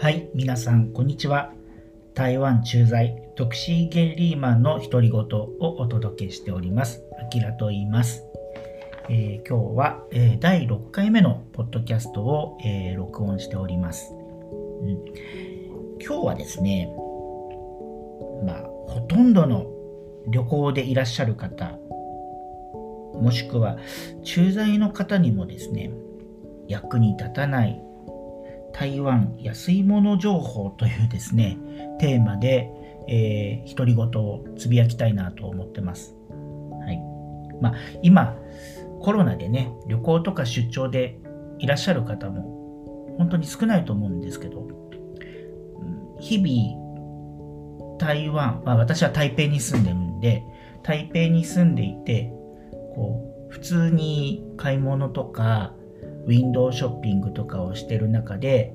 はい、皆さん、こんにちは。台湾駐在、トクシー・ゲリーマンの独り言をお届けしております。アキラと言います。えー今日は、えー第6回目のポッドキャストを、えー録音しております、うん今日はですね、まあ、ほとんどの旅行でいらっしゃる方、もしくは駐在の方にもですね、役に立たない台湾安いもの情報というですね、テーマで、えー独り言をつぶやきたいなと思ってます。はい。まあ、今、コロナでね、旅行とか出張でいらっしゃる方も本当に少ないと思うんですけど、日々、台湾、まあ、私は台北に住んでるんで、台北に住んでいて、こう、普通に買い物とか、ウィンドウショッピングとかをしてる中で、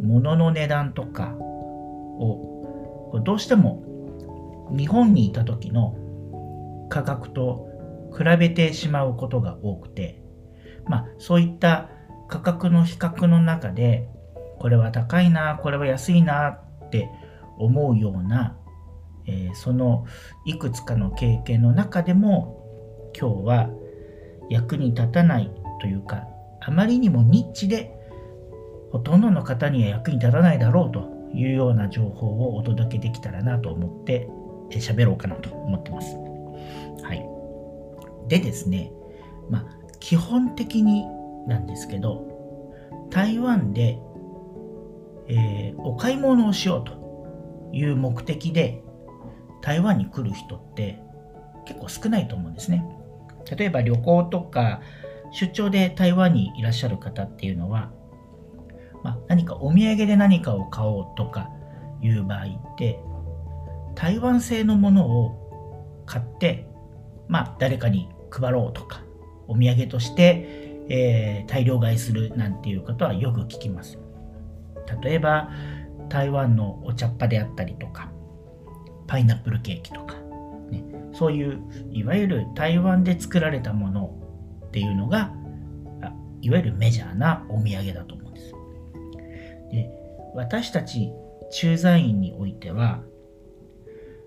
物の値段とかを、どうしても日本にいた時の価格と比べてしまうことが多くて、まあそういった価格の比較の中で、これは高いな、これは安いなって思うような、えーそのいくつかの経験の中でも今日は役に立たないというかあまりにもニッチでほとんどの方には役に立たないだろうというような情報をお届けできたらなと思ってえー喋ろうかなと思ってます。はい。でですね、まあ基本的になんですけど台湾で、えーお買い物をしようという目的で台湾に来る人って結構少ないと思うんですね。例えば旅行とか出張で台湾にいらっしゃる方っていうのは、まあ、何かお土産で何かを買おうとかいう場合って台湾製のものを買って、まあ、誰かに配ろうとかお土産として、えー大量買いするなんていうことはよく聞きます。例えば台湾のお茶っ葉であったりとかパイナップルケーキとか、ね、そういういわゆる台湾で作られたものっていうのがいわゆるメジャーなお土産だと思うんです。で私たち駐在員においては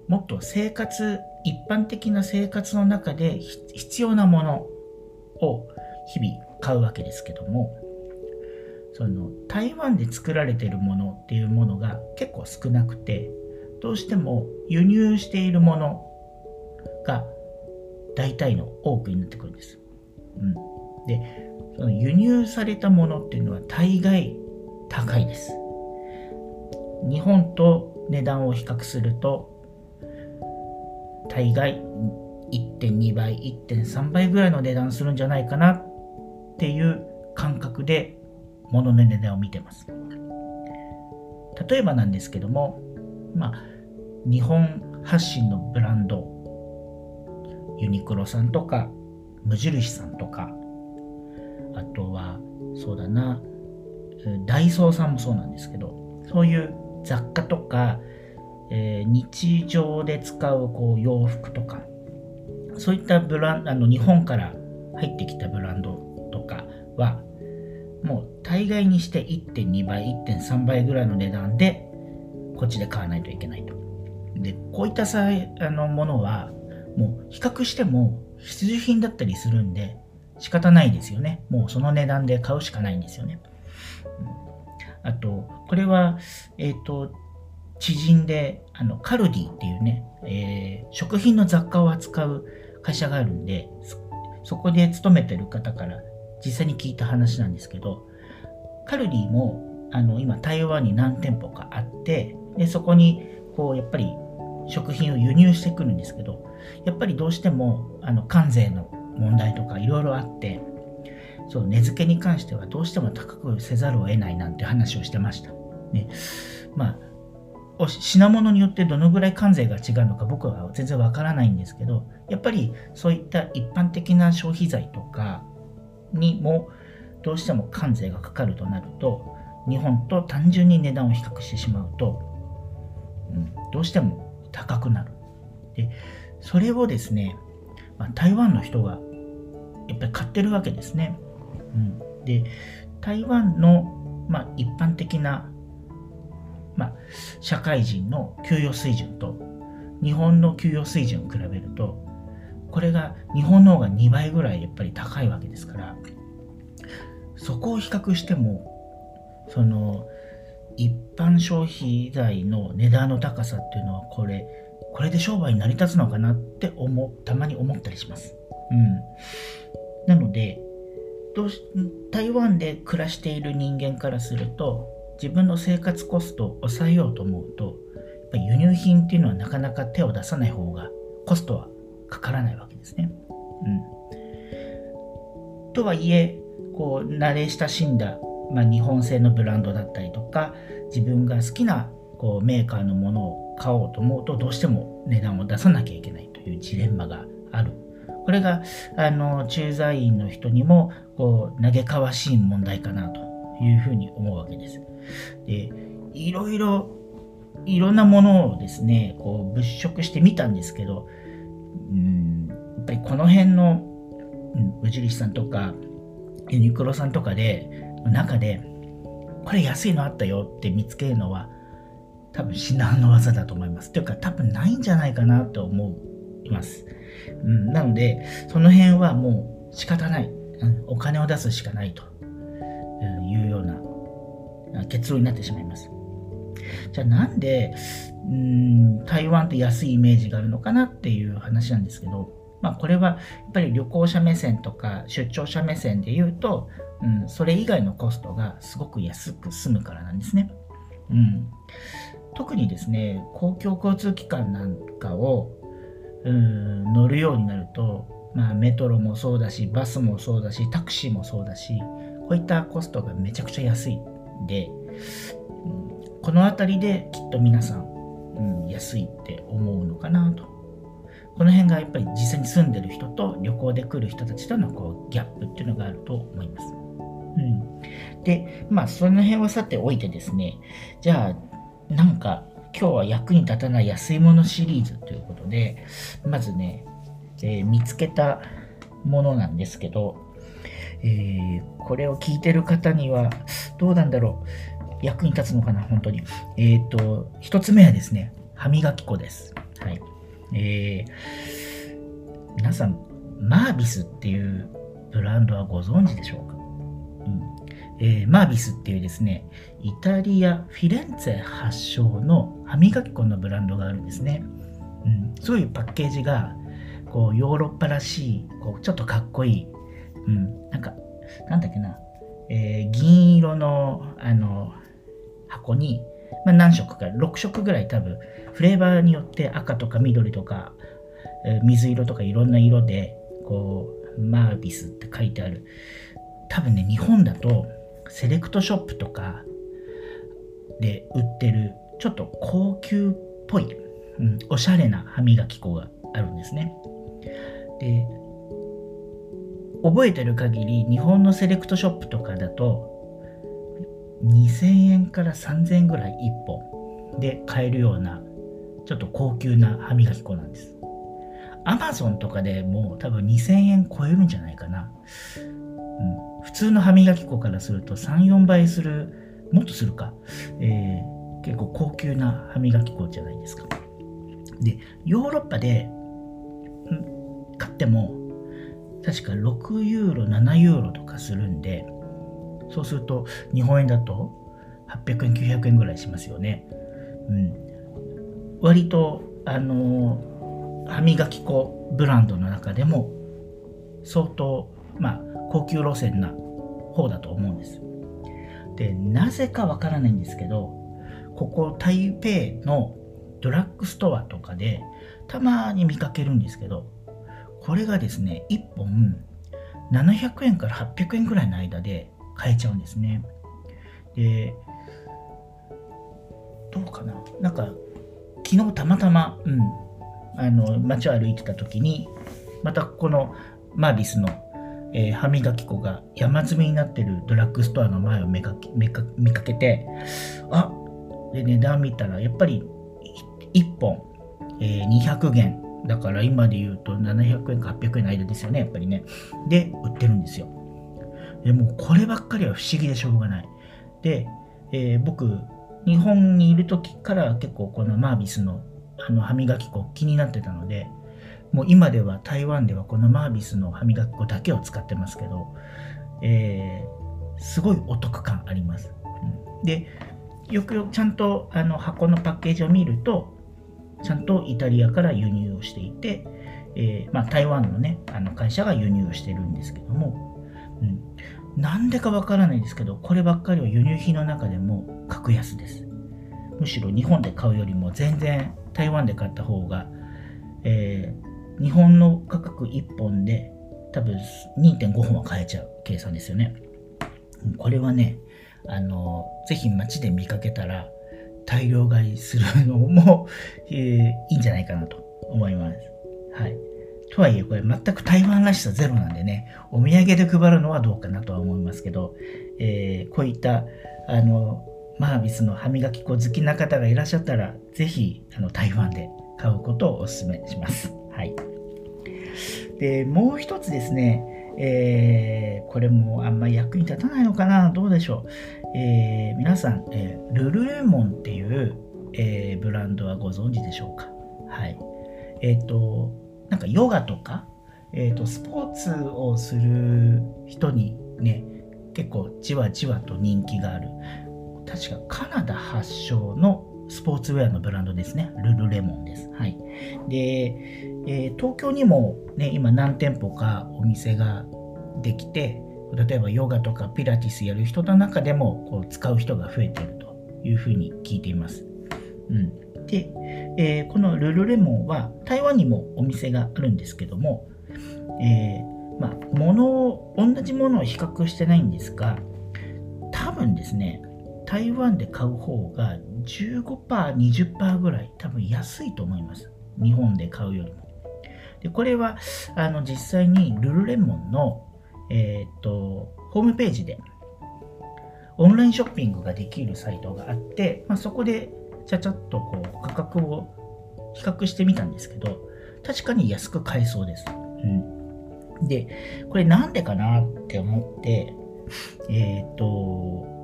もっと生活一般的な生活の中で必要なものを日々買うわけですけどもその台湾で作られてるものっていうものが結構少なくてどうしても輸入しているものが大体の多くになってくるんです。うん、でその輸入されたものっていうのは大概高いです。日本と値段を比較すると大概1.2倍1.3倍ぐらいの値段するんじゃないかなっていう感覚で物の値段を見てます。例えばなんですけども、まあ、日本発信のブランド、ユニクロさんとか、無印さんとか、あとは、そうだな、ダイソーさんもそうなんですけど、そういう雑貨とか、えー日常で使うこう洋服とか、そういったブランあの日本から入ってきたブランドとかは、もう大概にして1.2倍、1.3倍ぐらいの値段で、こっちで買わないといけないと。で、こういったさあのものは、もう比較しても必需品だったりするんで、仕方ないですよね。もうその値段で買うしかないんですよね。あと、これは、えっ、と、知人で、あの、カルディっていうね、えー食品の雑貨を扱う会社があるんで、そそこで勤めてる方から実際に聞いた話なんですけど、カルディも、あの、今台湾に何店舗かあって、で、そこに、こう、やっぱり食品を輸入してくるんですけど、やっぱりどうしても、あの、関税の問題とかいろいろあって、そう、値付けに関してはどうしても高くせざるを得ないなんて話をしてました。ね。まあ、品物によってどのぐらい関税が違うのか僕は全然わからないんですけど、やっぱりそういった一般的な消費財とかにもどうしても関税がかかるとなると、日本と単純に値段を比較してしまうと、うん、どうしても高くなる。で、それをですね、まあ、台湾の人がやっぱり買ってるわけですね。うん、で、台湾の、まあ、一般的なまあ、社会人の給与水準と日本の給与水準を比べるとこれが日本の方が2倍ぐらいやっぱり高いわけですからそこを比較してもその一般消費財の値段の高さっていうのはこれこれで商売成り立つのかなって思たまに思ったりします。うん、なのでどうし台湾で暮らしている人間からすると自分の生活コストを抑えようと思うとやっぱ輸入品っていうのはなかなか手を出さない方がコストはかからないわけですね。うん、とはいえこう慣れ親しんだまあ、日本製のブランドだったりとか自分が好きなこうメーカーのものを買おうと思うとどうしても値段を出さなきゃいけないというジレンマがあるこれがあの駐在員の人にもこう嘆かわしい問題かなというふうに思うわけです。でいろいろいろんなものをですねこう物色してみたんですけどうんやっぱりこの辺の無印さんとかユニクロさんとかで中でこれ安いのあったよって見つけるのは多分至難の技だと思います。というか多分ないんじゃないかなと思います。うん、なのでその辺はもう仕方ない、うん、お金を出すしかないというような結論になってしまいます。じゃあなんでうん台湾って安いイメージがあるのかなっていう話なんですけど、まあ、これはやっぱり旅行者目線とか出張者目線で言うとうん、それ以外のコストがすごく安く済むからなんですね。うん、特にですね、公共交通機関なんかを、うん、乗るようになると、まあ、メトロもそうだし、バスもそうだし、タクシーもそうだし、こういったコストがめちゃくちゃ安いんで、うん、この辺りできっと皆さん、うん、安いって思うのかなと。この辺がやっぱり実際に住んでる人と旅行で来る人たちとのこうギャップっていうのがあると思います。うん、で、まあ、その辺はさておいてですね、じゃあ、なんか、今日は役に立たない安いものシリーズということで、まずね、えー、見つけたものなんですけど、えー、これを聞いてる方には、どうなんだろう。役に立つのかな、本当に。えっ、ー、と、一つ目はですね、歯磨き粉です。はい。えー、皆さん、マービスっていうブランドはご存知でしょうか？うんえー、マービスっていうですね、イタリア・フィレンツェ発祥の歯磨き粉のブランドがあるんですね。うん、そういうパッケージが、こう、ヨーロッパらしい、こう、ちょっとかっこいい、うん、なんか、なんだっけな、えー、銀色の、あの、箱に、まあ、何色か、6色ぐらい多分、フレーバーによって赤とか緑とか、えー、水色とかいろんな色で、こう、マービスって書いてある。多分ね、日本だと、セレクトショップとかで売ってるちょっと高級っぽい、うん、おしゃれな歯磨き粉があるんですね。で覚えてる限り日本のセレクトショップとかだと2000円から3000円ぐらい1本で買えるようなちょっと高級な歯磨き粉なんです。アマゾンとかでも多分2000円超えるんじゃないかな。うん、普通の歯磨き粉からすると3、4倍する、もっとするか、えー、結構高級な歯磨き粉じゃないですか。で、ヨーロッパで、買っても、確か6ユーロ、7ユーロとかするんで、そうすると日本円だと800円、900円ぐらいしますよね。うん。割と、あの歯磨き粉ブランドの中でも相当、まあ、高級路線な方だと思うんです。で、なぜかわからないんですけど、ここ台北のドラッグストアとかでたまに見かけるんですけど、これがですね、1本700円から800円くらいの間で買えちゃうんですね。で、どうかな？なんか、昨日たまたま、うん、あの、街を歩いてた時に、またこのマービスのえー、歯磨き粉が山積みになってるドラッグストアの前を見かけ見かけて、あで値段見たらやっぱり1本、えー、200元。だから今で言うと700円か800円の間ですよね、やっぱりね。で、売ってるんですよ。でもうこればっかりは不思議でしょうがない。で、えー、僕、日本にいる時から結構このマービスのあの歯磨き粉気になってたので、もう今では台湾ではこのマービスの歯磨き粉だけを使ってますけど、えー、すごいお得感あります。うん、で、よくよくちゃんとあの箱のパッケージを見ると、ちゃんとイタリアから輸入をしていて、えー、まあ、台湾のね、あの会社が輸入をしてるんですけども、うん、なんでかわからないですけど、こればっかりは輸入品の中でも格安です。むしろ日本で買うよりも全然台湾で買った方が、えー、日本の価格1本で多分2.5本は買えちゃう計算ですよね。これはね、あの、ぜひ街で見かけたら大量買いするのも、えー、いいんじゃないかなと思います。はい。とはいえ、これ全く台湾らしさゼロなんでね、お土産で配るのはどうかなとは思いますけど、えー、こういった、あの、マービスの歯磨き粉好きな方がいらっしゃったら、ぜひ、あの、台湾で買うことをお勧めします。はい。で、もう一つですね、えー、これもあんまり役に立たないのかなどうでしょう。えー、皆さん、えー、ルルレモンっていう、えブランドはご存知でしょうかはい。えっ、と、なんかヨガとか、えっ、と、スポーツをする人にね、結構じわじわと人気がある。確かカナダ発祥のスポーツウェアのブランドですね。ルルレモンです。はい。で、えー、東京にもね、今何店舗かお店ができて、例えばヨガとかピラティスやる人の中でもこう使う人が増えているというふうに聞いています。うん、で、えー、このルルレモンは台湾にもお店があるんですけども、えー、まあ、物を、同じものを比較してないんですが、多分ですね、台湾で買う方が15%、20%ぐらい多分安いと思います。日本で買うよりも。でこれはあの実際にルルレモンの、えー、っとホームページでオンラインショッピングができるサイトがあって、まあ、そこでちゃちゃっとこう価格を比較してみたんですけど確かに安く買えそうです。うん、でこれなんでかなって思ってえっ、と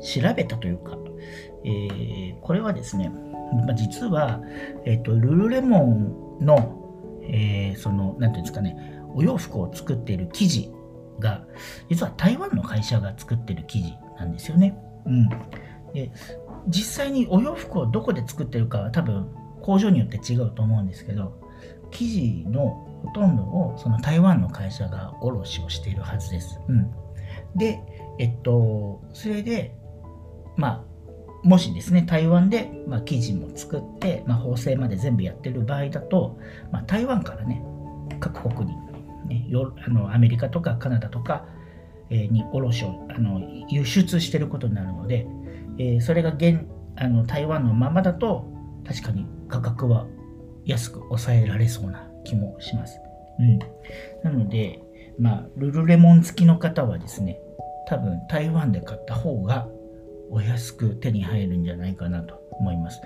調べたというか、えー、これはですね、まあ、実は、えっ、とルルレモンのえー、その、なんていうんですかね、お洋服を作っている生地が、実は台湾の会社が作ってる生地なんですよね。うん。で、実際にお洋服をどこで作ってるかは多分工場によって違うと思うんですけど、生地のほとんどをその台湾の会社が卸をしているはずです。うん。で、えっと、それで、まあ、もしですね、台湾で、まあ、記事も作って、まあ、縫製まで全部やってる場合だと、まあ、台湾からね、各国に、ね、あのアメリカとかカナダとか、えー、に卸をあの輸出してることになるので、えー、それが現あの台湾のままだと、確かに価格は安く抑えられそうな気もします。うん、なので、まあ、ルルレモン付きの方はですね、多分台湾で買った方がお安く手に入るんじゃないかなと思います。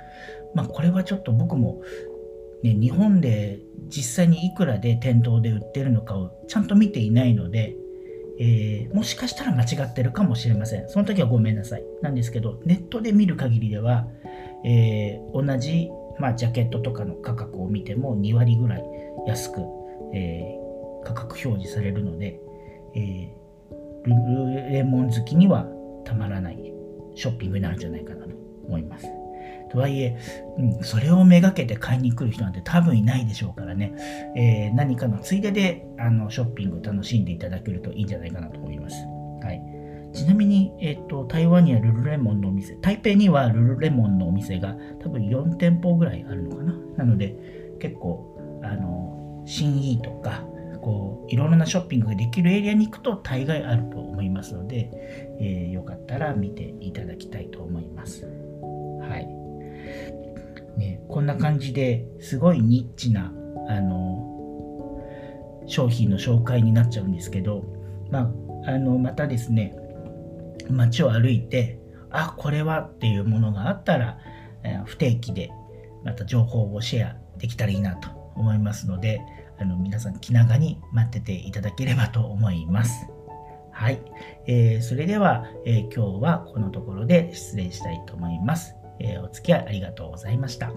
まあこれはちょっと僕もね、日本で実際にいくらで店頭で売ってるのかをちゃんと見ていないので、えー、もしかしたら間違ってるかもしれません。その時はごめんなさい。なんですけど、ネットで見る限りでは、えー、同じ、まあ、ジャケットとかの価格を見ても2割ぐらい安く、えー、価格表示されるので、えルルレモン好きにはたまらないショッピングになるんじゃないかなと思います。とはいえ、うん、それをめがけて買いに来る人なんて多分いないでしょうからね、えー、何かのついでであのショッピング楽しんでいただけるといいんじゃないかなと思います。はい、ちなみに、えーと、台湾にはルルレモンのお店、台北にはルルレモンのお店が多分4店舗ぐらいあるのかな。なので、結構、あの、新意とか、こういろんなショッピングができるエリアに行くと大概あると思いますので、えー、よかったら見ていただきたいと思います。はい。ね、こんな感じですごいニッチなあの商品の紹介になっちゃうんですけど、まあ、あのまたですね街を歩いてあこれはっていうものがあったら、えー、不定期でまた情報をシェアできたらいいなと思いますので、あの皆さん気長に待ってていただければと思います。はい。えー、それでは、えー、今日はこのところで失礼したいと思います。えお付き合いありがとうございました。